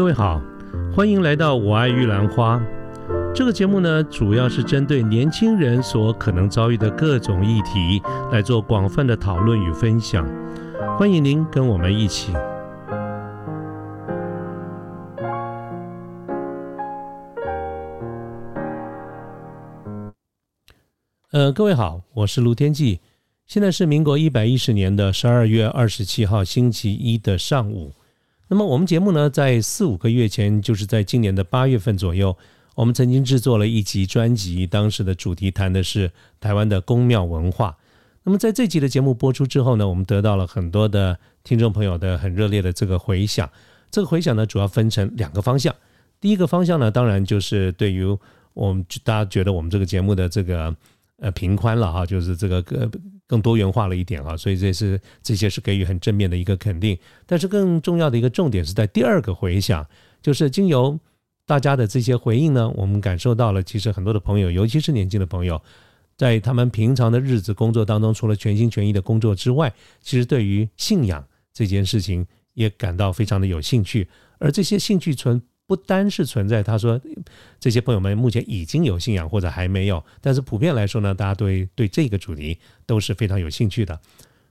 各位好，欢迎来到我爱玉兰花。这个节目呢，主要是针对年轻人所可能遭遇的各种议题来做广泛的讨论与分享。欢迎您跟我们一起。呃，各位好，我是卢天记。现在是民国一百一十年的十二月二十七号星期一的上午。那么我们节目呢，在四五个月前，就是在今年的八月份左右，我们曾经制作了一集专辑，当时的主题谈的是台湾的宫庙文化。那么在这集的节目播出之后呢，我们得到了很多的听众朋友的很热烈的这个回响。这个回响呢，主要分成两个方向。第一个方向呢，当然就是对于我们大家觉得我们这个节目的这个呃平宽了哈，就是这个个。更多元化了一点啊，所以这是这些是给予很正面的一个肯定。但是更重要的一个重点是在第二个回响，就是经由大家的这些回应呢，我们感受到了，其实很多的朋友，尤其是年轻的朋友，在他们平常的日子工作当中，除了全心全意的工作之外，其实对于信仰这件事情也感到非常的有兴趣，而这些兴趣存。不单是存在，他说这些朋友们目前已经有信仰或者还没有，但是普遍来说呢，大家对对这个主题都是非常有兴趣的。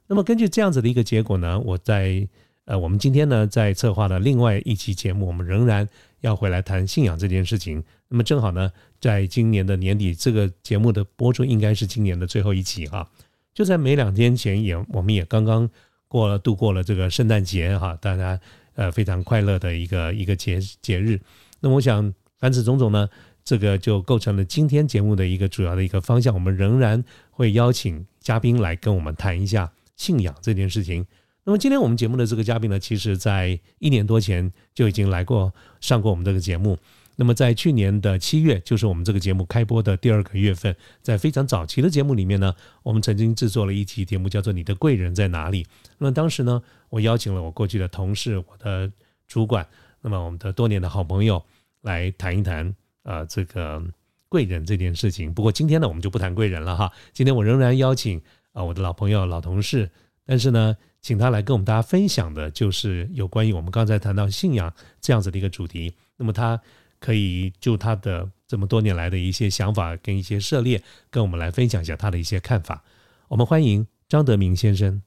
那么根据这样子的一个结果呢，我在呃，我们今天呢在策划的另外一期节目，我们仍然要回来谈信仰这件事情。那么正好呢，在今年的年底，这个节目的播出应该是今年的最后一期哈。就在没两天前，也我们也刚刚过了度过了这个圣诞节哈，大家。呃，非常快乐的一个一个节节日。那么，我想凡此种种呢，这个就构成了今天节目的一个主要的一个方向。我们仍然会邀请嘉宾来跟我们谈一下信仰这件事情。那么，今天我们节目的这个嘉宾呢，其实在一年多前就已经来过上过我们这个节目。那么，在去年的七月，就是我们这个节目开播的第二个月份，在非常早期的节目里面呢，我们曾经制作了一期节目，叫做《你的贵人在哪里》。那么当时呢，我邀请了我过去的同事、我的主管，那么我们的多年的好朋友来谈一谈啊，这个贵人这件事情。不过今天呢，我们就不谈贵人了哈。今天我仍然邀请啊，我的老朋友、老同事，但是呢，请他来跟我们大家分享的，就是有关于我们刚才谈到信仰这样子的一个主题。那么他。可以就他的这么多年来的一些想法跟一些涉猎，跟我们来分享一下他的一些看法。我们欢迎张德明先生。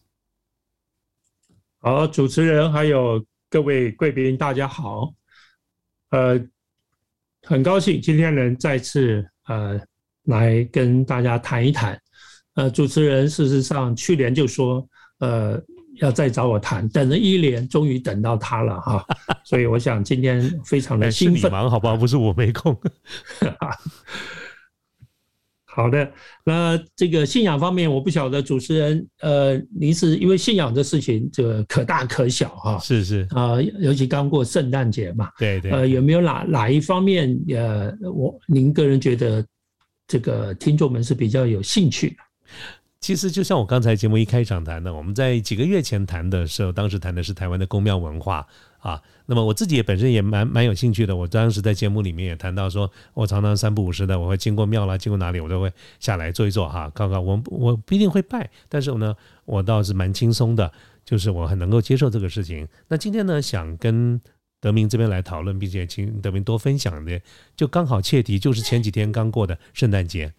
好，主持人还有各位贵宾，大家好。呃，很高兴今天能再次呃来跟大家谈一谈。呃，主持人事实上去年就说呃。要再找我谈，等了一年，终于等到他了哈，所以我想今天非常的兴奋。忙好吧？不是我没空。好的，那这个信仰方面，我不晓得主持人，呃，您是因为信仰的事情，这个可大可小哈。是是啊，尤其刚过圣诞节嘛。对对。呃，有没有哪哪一方面，呃，我您个人觉得这个听众们是比较有兴趣的？其实就像我刚才节目一开场谈的，我们在几个月前谈的时候，当时谈的是台湾的宫庙文化啊。那么我自己也本身也蛮蛮有兴趣的。我当时在节目里面也谈到说，我常常三不五时的，我会经过庙啦，经过哪里，我都会下来坐一坐哈，看看我我不一定会拜，但是呢，我倒是蛮轻松的，就是我很能够接受这个事情。那今天呢，想跟德明这边来讨论，并且请德明多分享的，就刚好切题，就是前几天刚过的圣诞节。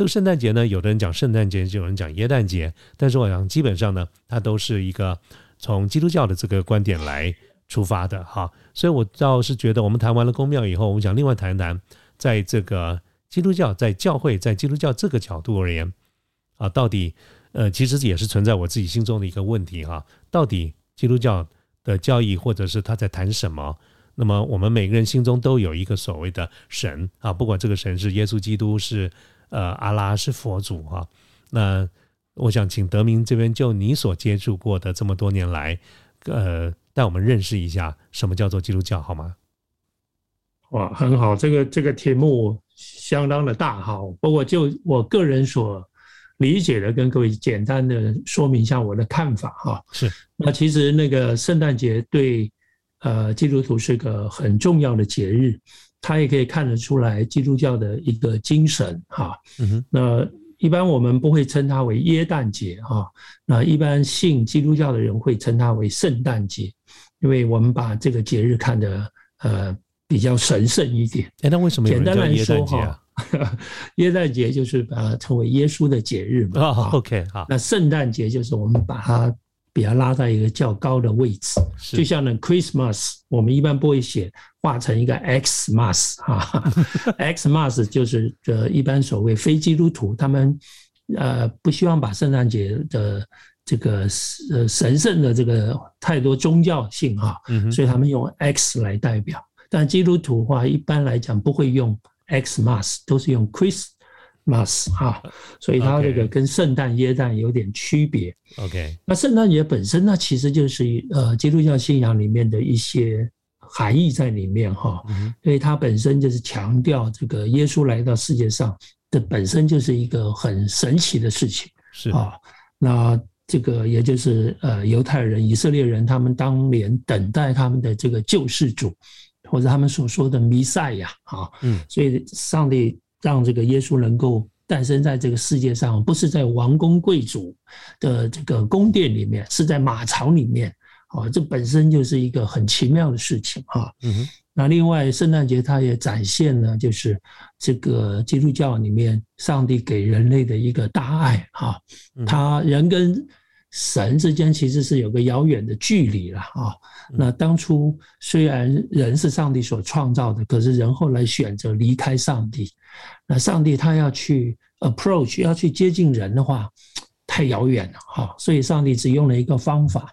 这个圣诞节呢，有的人讲圣诞节，就有人讲耶诞节，但是我想基本上呢，它都是一个从基督教的这个观点来出发的哈。所以我倒是觉得，我们谈完了宫庙以后，我们想另外谈一谈，在这个基督教在教会，在基督教这个角度而言啊，到底呃，其实也是存在我自己心中的一个问题哈。到底基督教的教义，或者是他在谈什么？那么我们每个人心中都有一个所谓的神啊，不管这个神是耶稣基督是。呃，阿拉是佛祖哈，那我想请德明这边就你所接触过的这么多年来，呃，带我们认识一下什么叫做基督教好吗？哇，很好，这个这个题目相当的大哈，不过就我个人所理解的，跟各位简单的说明一下我的看法哈。是，那其实那个圣诞节对呃基督徒是个很重要的节日。他也可以看得出来基督教的一个精神哈，那一般我们不会称它为耶诞节哈，那一般信基督教的人会称它为圣诞节，因为我们把这个节日看得呃比较神圣一点。哎，那为什么有人叫耶诞节啊？耶诞节就是把它称为耶稣的节日嘛。哦，OK，好。那圣诞节就是我们把它比它拉在一个较高的位置，就像呢 Christmas，我们一般不会写画成一个 Xmas 啊，Xmas 就是呃一般所谓非基督徒他们呃不希望把圣诞节的这个呃神圣的这个太多宗教性哈，所以他们用 X 来代表。但基督徒话一般来讲不会用。Xmas 都是用 Christmas 哈，所以它这个跟圣诞耶诞有点区别。OK，那圣诞节本身呢，其实就是呃基督教信仰里面的一些含义在里面哈，所以它本身就是强调这个耶稣来到世界上，这本身就是一个很神奇的事情。是啊，那这个也就是呃犹太人、以色列人他们当年等待他们的这个救世主。或者他们所说的弥赛亚啊，嗯，所以上帝让这个耶稣能够诞生在这个世界上，不是在王公贵族的这个宫殿里面，是在马槽里面，啊，这本身就是一个很奇妙的事情啊。嗯那另外圣诞节它也展现了就是这个基督教里面上帝给人类的一个大爱啊，他人跟。神之间其实是有个遥远的距离了啊。那当初虽然人是上帝所创造的，可是人后来选择离开上帝。那上帝他要去 approach，要去接近人的话，太遥远了哈。所以上帝只用了一个方法，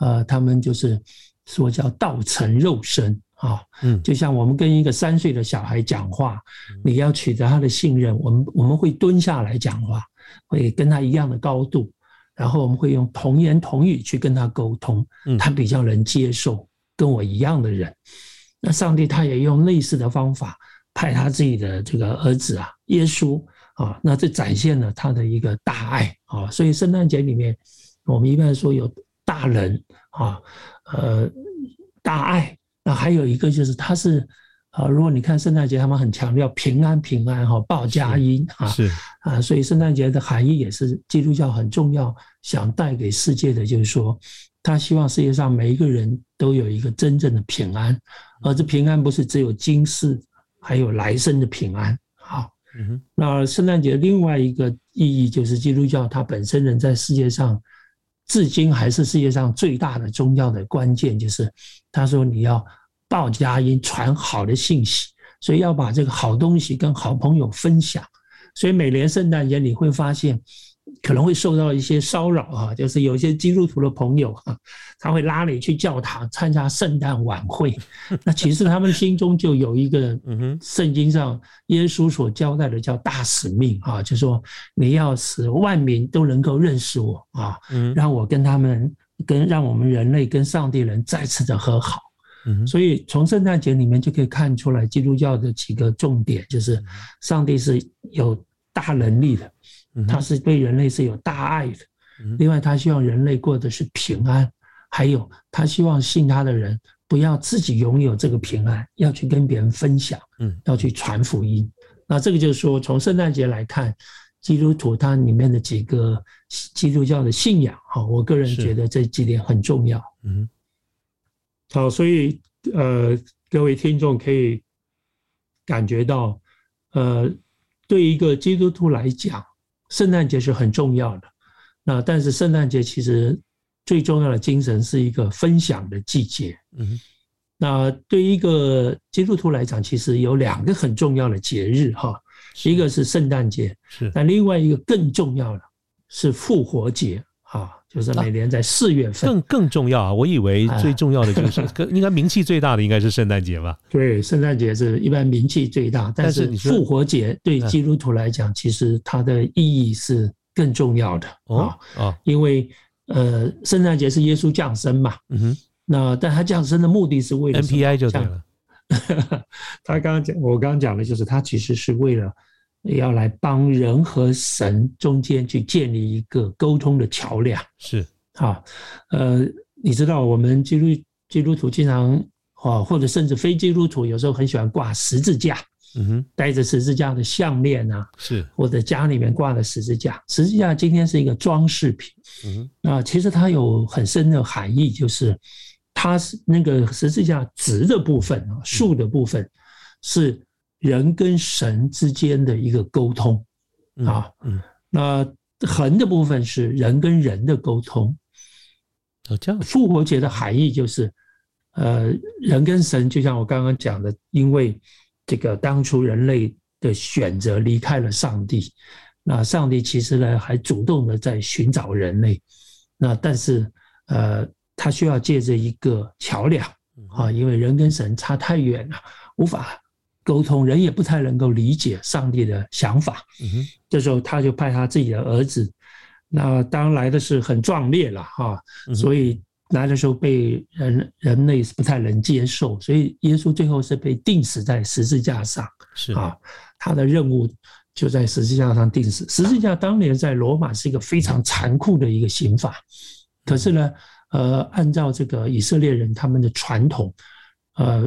呃，他们就是说叫道成肉身啊。嗯，就像我们跟一个三岁的小孩讲话，你要取得他的信任，我们我们会蹲下来讲话，会跟他一样的高度。然后我们会用童言童语去跟他沟通，他比较能接受跟我一样的人。那上帝他也用类似的方法派他自己的这个儿子啊，耶稣啊，那这展现了他的一个大爱啊。所以圣诞节里面，我们一般说有大人啊，呃，大爱。那还有一个就是他是。啊，如果你看圣诞节，他们很强调平安平安哈，报佳音啊，是啊，所以圣诞节的含义也是基督教很重要，想带给世界的，就是说，他希望世界上每一个人都有一个真正的平安，而这平安不是只有今世，还有来生的平安。好，那圣诞节另外一个意义就是基督教它本身人在世界上，至今还是世界上最大的宗教的关键，就是他说你要。报佳音，传好的信息，所以要把这个好东西跟好朋友分享。所以每年圣诞节你会发现，可能会受到一些骚扰啊，就是有一些基督徒的朋友啊，他会拉你去教堂参加圣诞晚会。那其实他们心中就有一个，圣经上耶稣所交代的叫大使命啊，就说你要使万民都能够认识我啊，让我跟他们跟让我们人类跟上帝人再次的和好。所以从圣诞节里面就可以看出来，基督教的几个重点就是，上帝是有大能力的，他是对人类是有大爱的。另外，他希望人类过的是平安，还有他希望信他的人不要自己拥有这个平安，要去跟别人分享，要去传福音。那这个就是说，从圣诞节来看，基督徒他里面的几个基督教的信仰，哈，我个人觉得这几点很重要。嗯。好，所以呃，各位听众可以感觉到，呃，对一个基督徒来讲，圣诞节是很重要的。那但是圣诞节其实最重要的精神是一个分享的季节。嗯，那对一个基督徒来讲，其实有两个很重要的节日哈，一个是圣诞节，是，那另外一个更重要的是复活节啊。就是每年在四月份，更更重要啊！我以为最重要的就是，应该名气最大的应该是圣诞节吧？对，圣诞节是一般名气最大，但是复活节对基督徒来讲，其实它的意义是更重要的啊啊！因为呃，圣诞节是耶稣降生嘛，嗯哼，那但他降生的目的是为了 NPI 就对了。他刚刚讲，我刚刚讲的就是他其实是为了。要来帮人和神中间去建立一个沟通的桥梁，是。啊，呃，你知道我们基督基督徒经常啊，或者甚至非基督徒有时候很喜欢挂十字架，嗯哼，带着十字架的项链啊，是。或者家里面挂的十字架，十字架今天是一个装饰品，嗯哼，那其实它有很深的含义，就是它是那个十字架直的部分啊，竖的部分是人跟神之间的一个沟通啊，嗯，那横的部分是人跟人的沟通。哦，这样。复活节的含义就是，呃，人跟神，就像我刚刚讲的，因为这个当初人类的选择离开了上帝，那上帝其实呢还主动的在寻找人类，那但是呃，他需要借着一个桥梁啊，因为人跟神差太远了，无法沟通，人也不太能够理解上帝的想法。这时候他就派他自己的儿子。那当来的是很壮烈了哈，所以来的时候被人人类是不太能接受，所以耶稣最后是被钉死在十字架上，是啊，他的任务就在十字架上钉死。十字架当年在罗马是一个非常残酷的一个刑法，可是呢，呃，按照这个以色列人他们的传统，呃，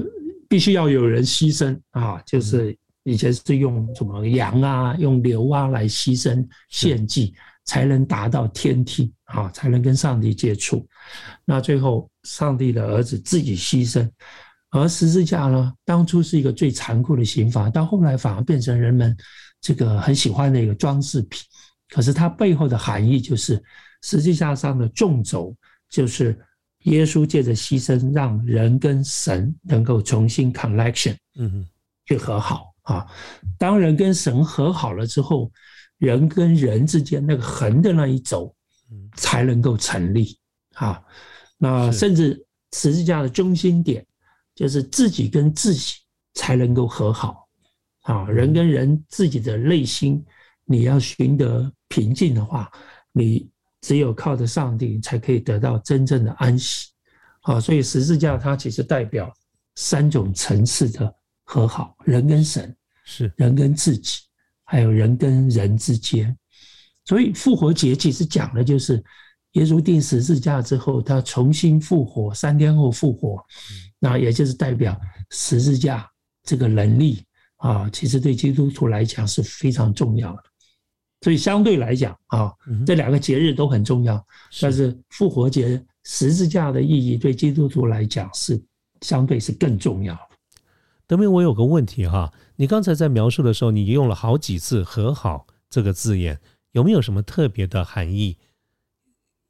必须要有人牺牲啊，就是以前是用什么羊啊、用牛啊来牺牲献祭。才能达到天梯啊，才能跟上帝接触。那最后，上帝的儿子自己牺牲，而十字架呢，当初是一个最残酷的刑罚，到后来反而变成人们这个很喜欢的一个装饰品。可是它背后的含义就是，十字架上的纵轴就是耶稣借着牺牲，让人跟神能够重新 connection，嗯，去和好啊。当人跟神和好了之后。人跟人之间那个横的那一轴，才能够成立啊。那甚至十字架的中心点，就是自己跟自己才能够和好啊。人跟人自己的内心，你要寻得平静的话，你只有靠着上帝，才可以得到真正的安息啊。所以十字架它其实代表三种层次的和好：人跟神，是人跟自己。还有人跟人之间，所以复活节其实讲的就是耶稣定十字架之后，他重新复活，三天后复活，那也就是代表十字架这个能力啊，其实对基督徒来讲是非常重要的。所以相对来讲啊，这两个节日都很重要，但是复活节十字架的意义对基督徒来讲是相对是更重要。德明，我有个问题哈，你刚才在描述的时候，你用了好几次“和好”这个字眼，有没有什么特别的含义？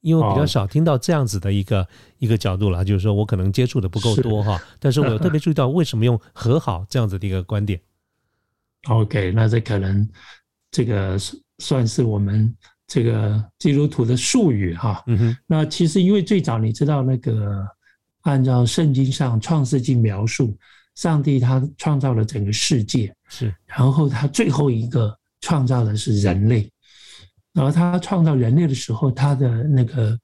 因为我比较少听到这样子的一个一个角度了，就是说我可能接触的不够多哈，但是我有特别注意到为什么用“和好”这样子的一个观点。OK，那这可能这个算是我们这个基督徒的术语哈。嗯哼。那其实因为最早你知道那个按照圣经上创世纪描述。上帝他创造了整个世界，是，然后他最后一个创造的是人类，然后他创造人类的时候，他的那个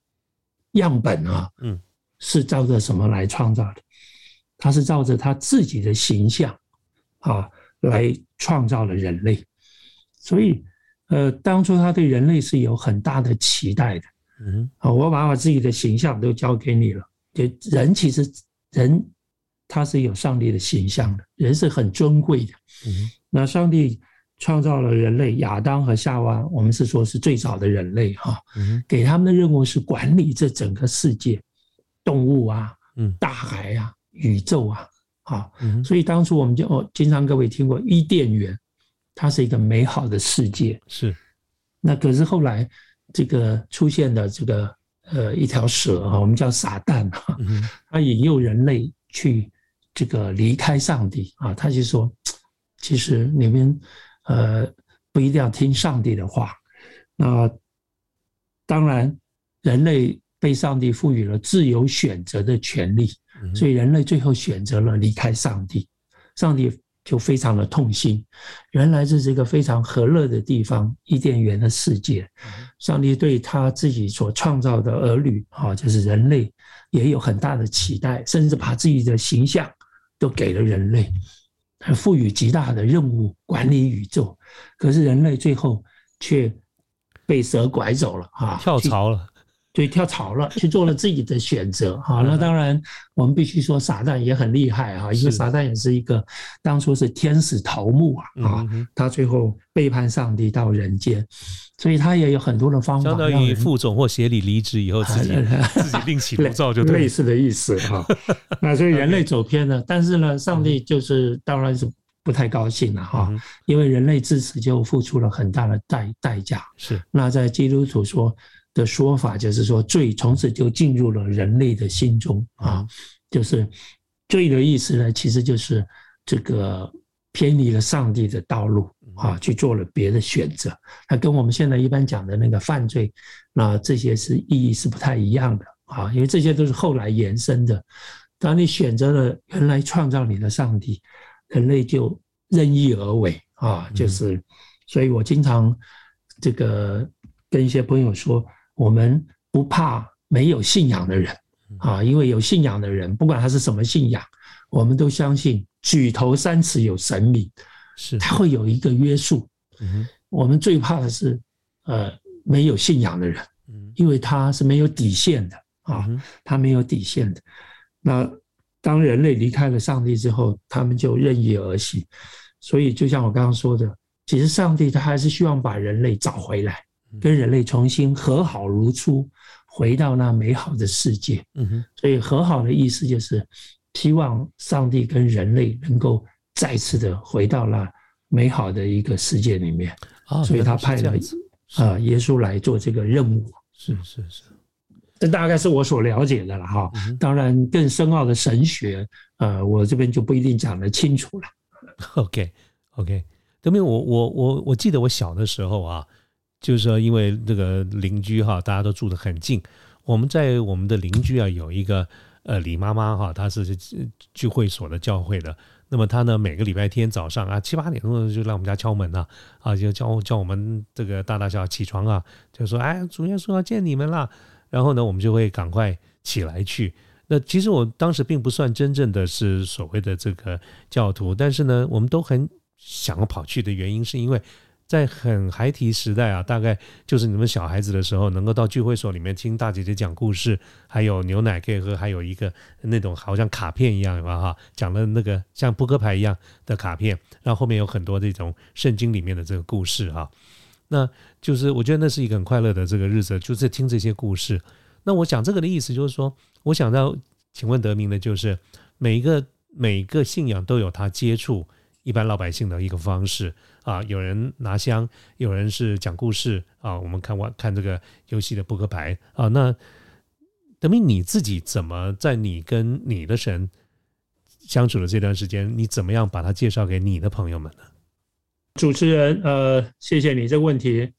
样本啊，嗯，是照着什么来创造的？他是照着他自己的形象啊来创造了人类，所以，呃，当初他对人类是有很大的期待的，嗯，啊，我把我自己的形象都交给你了，就人其实人。他是有上帝的形象的，人是很尊贵的。嗯，那上帝创造了人类，亚当和夏娃，我们是说是最早的人类哈。嗯，给他们的任务是管理这整个世界，动物啊，嗯，大海啊，宇宙啊，啊，所以当初我们就哦，经常各位听过伊甸园，它是一个美好的世界。是，那可是后来这个出现的这个呃一条蛇啊，我们叫撒旦哈，它引诱人类去。这个离开上帝啊，他就说，其实你们呃不一定要听上帝的话。那当然，人类被上帝赋予了自由选择的权利，所以人类最后选择了离开上帝。上帝就非常的痛心。原来这是一个非常和乐的地方，伊甸园的世界。上帝对他自己所创造的儿女啊，就是人类，也有很大的期待，甚至把自己的形象。都给了人类，赋予极大的任务，管理宇宙。可是人类最后却被蛇拐走了啊！跳槽了，对，跳槽了，去做了自己的选择哈。那当然，我们必须说撒旦也很厉害哈，因为撒旦也是一个当初是天使头目啊啊，他最后背叛上帝到人间，所以他也有很多的方法。相当于副总或协理离职以后自己 自己另起炉灶就类似的意思哈。那所以人类走偏了，但是呢，上帝就是当然是不太高兴了哈，因为人类自此就付出了很大的代代价。是那在基督徒说。的说法就是说，罪从此就进入了人类的心中啊，就是罪的意思呢，其实就是这个偏离了上帝的道路啊，去做了别的选择。它跟我们现在一般讲的那个犯罪，那这些是意义是不太一样的啊，因为这些都是后来延伸的。当你选择了原来创造你的上帝，人类就任意而为啊，就是，所以我经常这个跟一些朋友说。我们不怕没有信仰的人啊，因为有信仰的人，不管他是什么信仰，我们都相信举头三尺有神明，是他会有一个约束。我们最怕的是呃没有信仰的人，因为他是没有底线的啊，他没有底线的。那当人类离开了上帝之后，他们就任意而行。所以就像我刚刚说的，其实上帝他还是希望把人类找回来。跟人类重新和好如初，回到那美好的世界。嗯哼，所以和好的意思就是希望上帝跟人类能够再次的回到那美好的一个世界里面。啊，所以他派了啊耶稣来做这个任务。是是是，这大概是我所了解的了哈。当然更深奥的神学，呃，我这边就不一定讲得清楚了。OK OK，德明，我我我我记得我小的时候啊。就是说，因为这个邻居哈，大家都住得很近。我们在我们的邻居啊，有一个呃李妈妈哈，她是 聚会所的教会的。那么她呢，每个礼拜天早上啊七八点钟就来我们家敲门呐，啊就叫叫我们这个大大小小起床啊，就说哎主耶稣要见你们啦。然后呢，我们就会赶快起来去。那其实我当时并不算真正的是所谓的这个教徒，但是呢，我们都很想要跑去的原因是因为。在很孩提时代啊，大概就是你们小孩子的时候，能够到聚会所里面听大姐姐讲故事，还有牛奶可以喝，还有一个那种好像卡片一样，吧哈，讲的那个像扑克牌一样的卡片，然后后面有很多这种圣经里面的这个故事哈，那就是我觉得那是一个很快乐的这个日子，就是听这些故事。那我讲这个的意思就是说，我想到，请问德明的就是每一个每一个信仰都有他接触一般老百姓的一个方式。啊，有人拿香，有人是讲故事啊。我们看完看这个游戏的扑克牌啊。那德明你自己怎么在你跟你的神相处的这段时间，你怎么样把它介绍给你的朋友们呢？主持人，呃，谢谢你这个问题，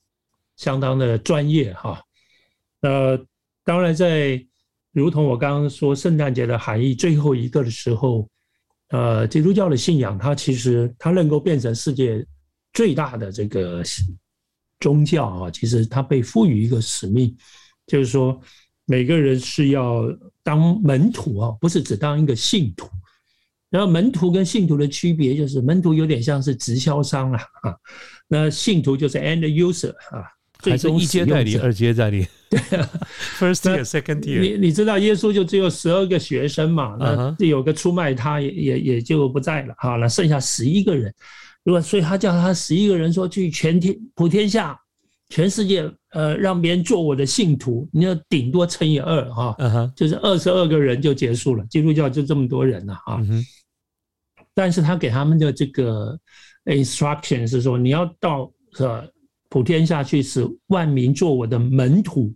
相当的专业哈。呃，当然在如同我刚刚说圣诞节的含义最后一个的时候，呃，基督教的信仰它其实它能够变成世界。最大的这个宗教啊，其实它被赋予一个使命，就是说每个人是要当门徒啊，不是只当一个信徒。然后门徒跟信徒的区别就是，门徒有点像是直销商啊，啊，那信徒就是 end user 啊，还是一阶代理、二阶代理？对，first year、second year。你你知道耶稣就只有十二个学生嘛，那有个出卖他也也也就不在了好了剩下十一个人。如果？所以他叫他十一个人说去全天普天下，全世界，呃，让别人做我的信徒。你要顶多乘以二哈，就是二十二个人就结束了。基督教就这么多人了啊。但是他给他们的这个 instruction 是说，你要到呃普天下去，使万民做我的门徒。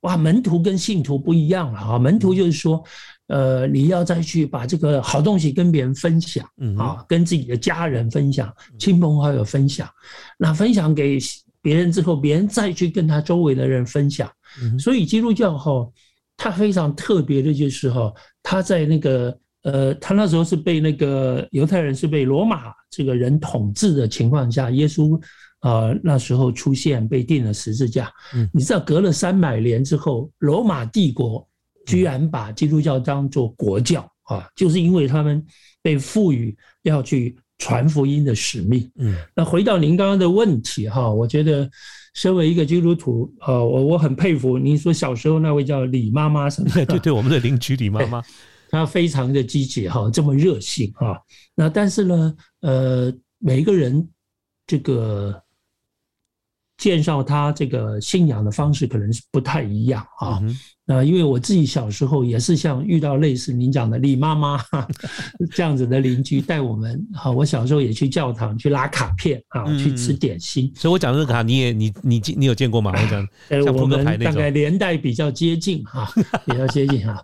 哇，门徒跟信徒不一样了啊！门徒就是说。呃，你要再去把这个好东西跟别人分享，啊，跟自己的家人分享，亲朋好友分享，那分享给别人之后，别人再去跟他周围的人分享。所以基督教哈，它非常特别的就是哈，他在那个呃，他那时候是被那个犹太人是被罗马这个人统治的情况下，耶稣呃那时候出现被钉了十字架。你知道隔了三百年之后，罗马帝国。居然把基督教当做国教啊，就是因为他们被赋予要去传福音的使命。嗯那回到您刚刚的问题哈，我觉得身为一个基督徒，呃，我我很佩服您说小时候那位叫李妈妈什么 对对对，我们的邻居李妈妈，她非常的积极哈，这么热心哈。那但是呢，呃，每一个人这个介绍他这个信仰的方式可能是不太一样啊。嗯那因为我自己小时候也是像遇到类似您讲的李妈妈哈 这样子的邻居带我们哈，我小时候也去教堂去拉卡片啊，嗯去吃点心。所以我讲的这个卡，你也你你你有见过吗？我讲我们大概年代比较接近哈，比较接近哈。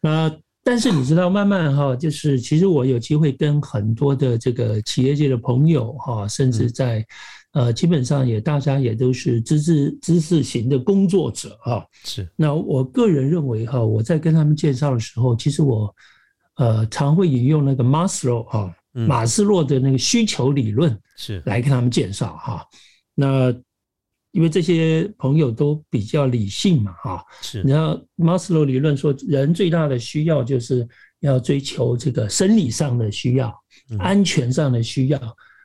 那但是你知道，慢慢哈，就是其实我有机会跟很多的这个企业界的朋友哈，甚嗯至在呃，基本上也大家也都是知识知识型的工作者啊。是。那我个人认为哈，我在跟他们介绍的时候，其实我呃常会引用那个马斯洛哈嗯。马斯洛的那个需求理论是。来跟他们介绍哈。那因为这些朋友都比较理性嘛哈，是。你知道马斯洛理论说，人最大的需要就是要追求这个生理上的需要、嗯。安全上的需要，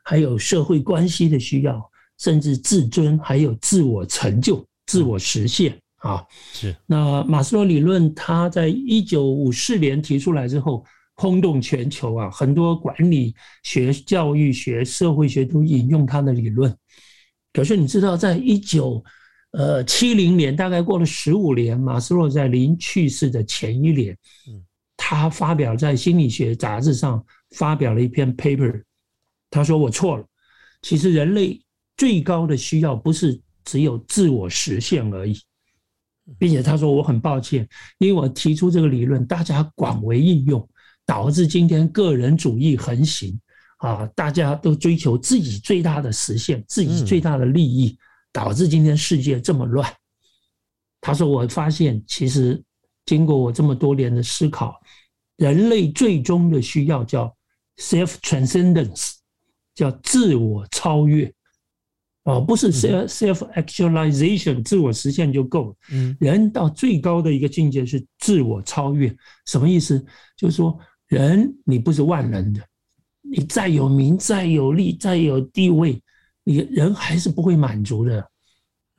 还有社会关系的需要，甚至自尊，还有自我成就、自我实现啊。是那马斯洛理论，他在一九五四年提出来之后，轰动全球啊，很多管理学、教育学、社会学都引用他的理论。可是你知道，在一九呃七零年，大概过了十五年，马斯洛在临去世的前一年嗯，他发表在心理学杂志上发表了一篇 paper，他说我错了，其实人类最高的需要不是只有自我实现而已。并且他说我很抱歉，因为我提出这个理论，大家广为应用，导致今天个人主义横行啊，大家都追求自己最大的实现，自己最大的利益，导致今天世界这么乱。他说我发现，其实经过我这么多年的思考，人类最终的需要叫 self transcendence，叫自我超越。哦，不是 self self actualization，自我实现就够了。嗯人到最高的一个境界是自我超越，什么意思？就是说，人你不是万能的，你再有名、再有利、再有地位，你人还是不会满足的。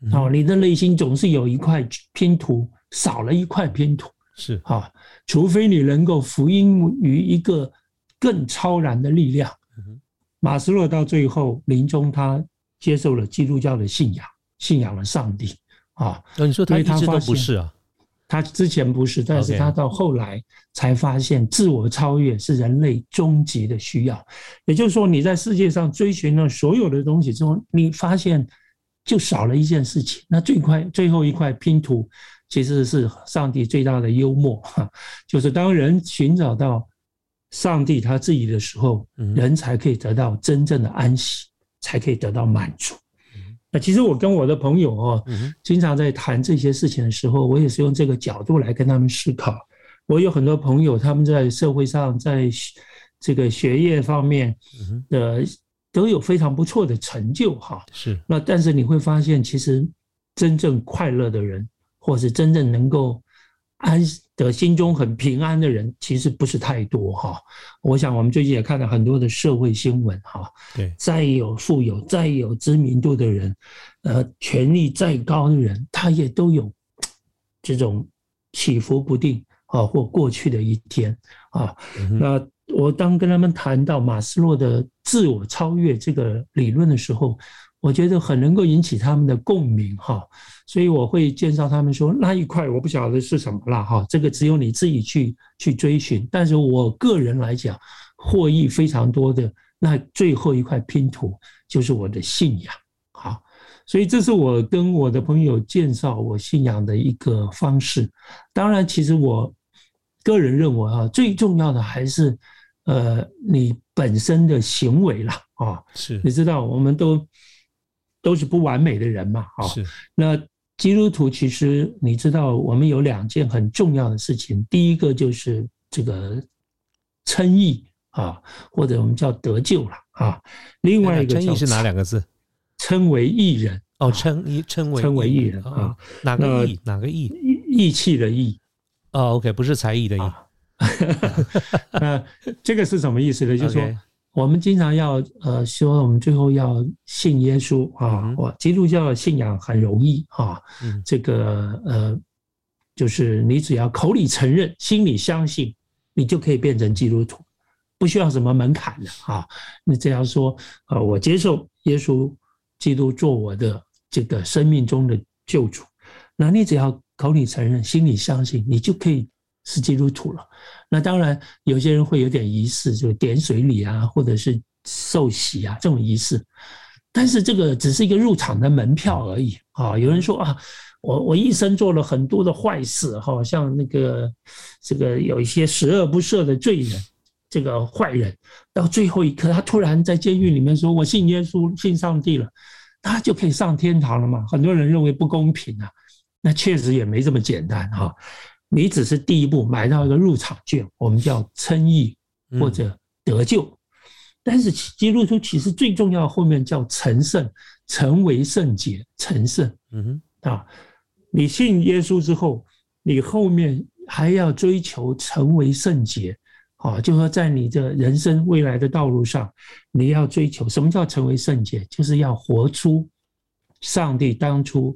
嗯哦，你的内心总是有一块拼图少了一块拼图是啊，除非你能够福音于一个更超然的力量。马斯洛到最后临终，他接受了基督教的信仰，信仰了上帝啊。哦，你说他一直都不是啊？他之前不是，但是他到后来才发现，自我超越是人类终极的需要。也就是说，你在世界上追寻了所有的东西之后，你发现就少了一件事情。那最快最后一块拼图，其实是上帝最大的幽默，哈，就是当人寻找到上帝他自己的时候，嗯人才可以得到真正的安息，才可以得到满足。那其实我跟我的朋友哦，经常在谈这些事情的时候，我也是用这个角度来跟他们思考。我有很多朋友，他们在社会上，在这个学业方面的都有非常不错的成就哈。是那但是你会发现，其实真正快乐的人，或是真正能够安得心中很平安的人，其实不是太多哈。我想我们最近也看了很多的社会新闻哈，对再有富有、再有知名度的人，呃，权力再高的人，他也都有 这种起伏不定啊，或过去的一天啊。嗯那我当跟他们谈到马斯洛的自我超越这个理论的时候，我觉得很能够引起他们的共鸣哈，所以我会介绍他们说那一块我不晓得是什么了哈，这个只有你自己去去追寻。但是我个人来讲，获益非常多的那最后一块拼图就是我的信仰，好，所以这是我跟我的朋友介绍我信仰的一个方式。当然，其实我个人认为啊，最重要的还是呃你本身的行为了啊，是你知道我们都都是不完美的人嘛啊，是那基督徒其实你知道，我们有两件很重要的事情，第一个就是这个称义啊，或者我们叫得救了啊，另外一个叫称义是哪两个字？称为义人哦，称义称为称为义人哦啊，哪个义？哪个义？义义气的义哦，OK，不是才艺的艺。啊。那这个是什么意思呢？就是说我们经常要呃说，我们最后要信耶稣啊。我基督教的信仰很容易啊，这个呃，就是你只要口里承认，心里相信，你就可以变成基督徒，不需要什么门槛的啊。你只要说呃，我接受耶稣基督做我的这个生命中的救主，那你只要口里承认，心里相信，你就可以。是基督徒了，那当然有些人会有点仪式，就点水礼啊，或者是受洗啊这种仪式，但是这个只是一个入场的门票而已啊。有人说啊，我我一生做了很多的坏事，哈，像那个这个有一些十恶不赦的罪人，这个坏人，到最后一刻他突然在监狱里面说，我信耶稣，信上帝了，他就可以上天堂了嘛？很多人认为不公平啊，那确实也没这么简单哈。你只是第一步买到一个入场券，我们叫称义或者得救。但是基督徒其实最重要后面叫成圣，成为圣洁，成圣。嗯哼啊，你信耶稣之后，你后面还要追求成为圣洁。啊，就说在你的人生未来的道路上，你要追求什么叫成为圣洁？就是要活出上帝当初。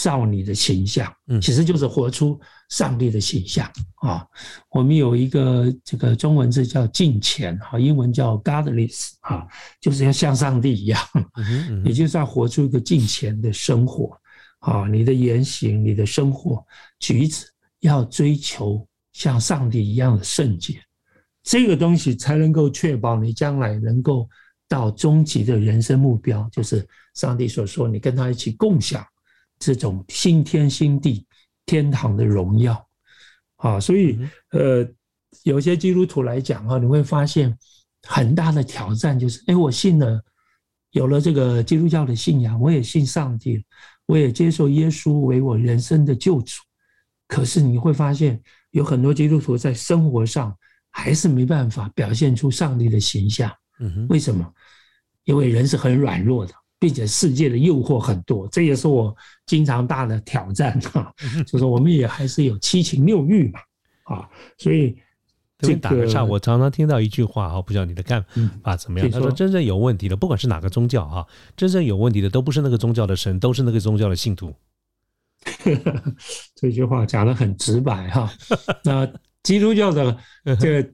造你的形象，嗯，其实就是活出上帝的形象啊。我们有一个这个中文字叫敬虔，哈，英文叫 godless，啊，就是要像上帝一样，也就是要活出一个敬虔的生活啊。你的言行、你的生活举止要追求像上帝一样的圣洁，这个东西才能够确保你将来能够到终极的人生目标，就是上帝所说，你跟他一起共享。这种新天新地、天堂的荣耀，啊，所以呃，有些基督徒来讲啊，你会发现很大的挑战就是：哎，我信了，有了这个基督教的信仰，我也信上帝，我也接受耶稣为我人生的救主。可是你会发现，有很多基督徒在生活上还是没办法表现出上帝的形象。嗯哼，为什么？因为人是很软弱的。并且世界的诱惑很多，这也是我经常大的挑战哈。就是我们也还是有七情六欲嘛，啊，所以这打个岔，我常常听到一句话哈，不知道你的看法怎么样？他说，真正有问题的，不管是哪个宗教哈，真正有问题的都不是那个宗教的神，都是那个宗教的信徒。这句话讲的很直白哈。那基督教的这个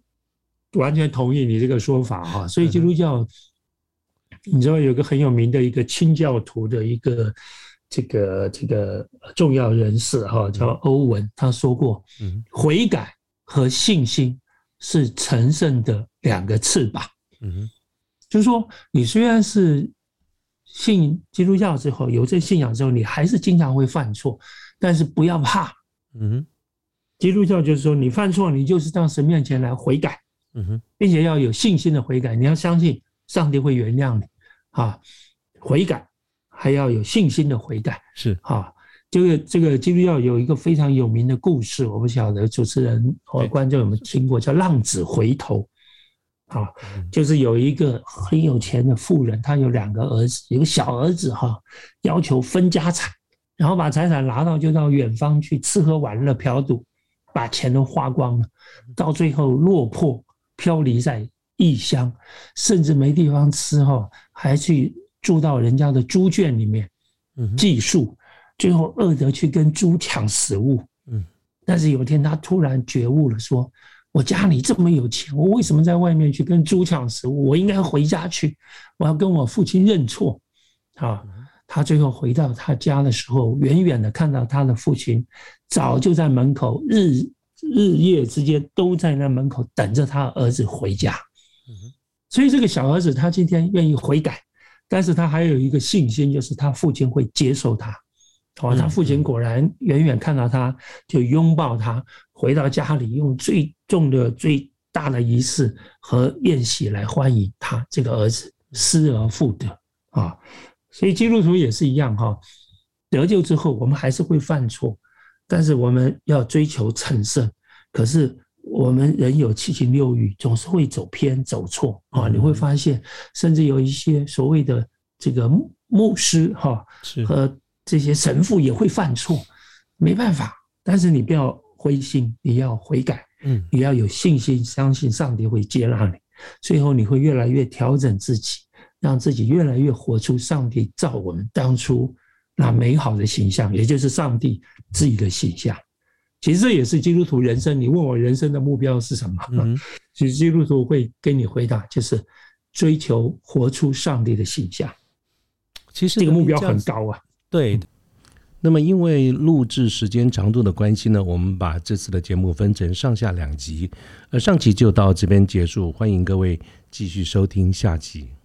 完全同意你这个说法哈，所以基督教。你知道有个很有名的一个清教徒的一个这个这个重要人士哈，叫欧文，他说过，嗯，悔改和信心是成圣的两个翅膀。嗯，就是说，你虽然是信基督教之后有这信仰之后，你还是经常会犯错，但是不要怕。嗯，基督教就是说，你犯错，你就是到神面前来悔改。嗯哼，并且要有信心的悔改，你要相信上帝会原谅你。啊，悔改还要有信心的悔改是啊。这个这个基督教有一个非常有名的故事，我不晓得主持人和观众有没有听过，叫浪子回头。啊，就是有一个很有钱的富人，他有两个儿子，有个小儿子哈，要求分家产，然后把财产拿到就到远方去吃喝玩乐嫖赌，把钱都花光了，到最后落魄飘离在。异乡，甚至没地方吃哈，还去住到人家的猪圈里面寄宿，最后饿得去跟猪抢食物。嗯，但是有一天他突然觉悟了，说：“我家里这么有钱，我为什么在外面去跟猪抢食物？我应该回家去，我要跟我父亲认错。”啊，他最后回到他家的时候，远远的看到他的父亲早就在门口，日日夜之间都在那门口等着他儿子回家。所以这个小儿子他今天愿意悔改，但是他还有一个信心，就是他父亲会接受他。哦，他父亲果然远远看到他就拥抱他，回到家里用最重的、最大的仪式和宴席来欢迎他这个儿子失而复得啊！所以基督徒也是一样哈，得救之后我们还是会犯错，但是我们要追求成圣，可是。我们人有七情六欲，总是会走偏走错啊！你会发现，甚至有一些所谓的这个牧师哈和这些神父也会犯错，没办法。但是你不要灰心，你要悔改，嗯，你要有信心，相信上帝会接纳你。最后你会越来越调整自己，让自己越来越活出上帝造我们当初那美好的形象，也就是上帝自己的形象。其实这也是基督徒人生。你问我人生的目标是什么？嗯 其实基督徒会跟你回答，就是追求活出上帝的形象。其实这个目标很高啊。对。那么，因为录制时间长度的关系呢，我们把这次的节目分成上下两集。呃，上集就到这边结束，欢迎各位继续收听下集。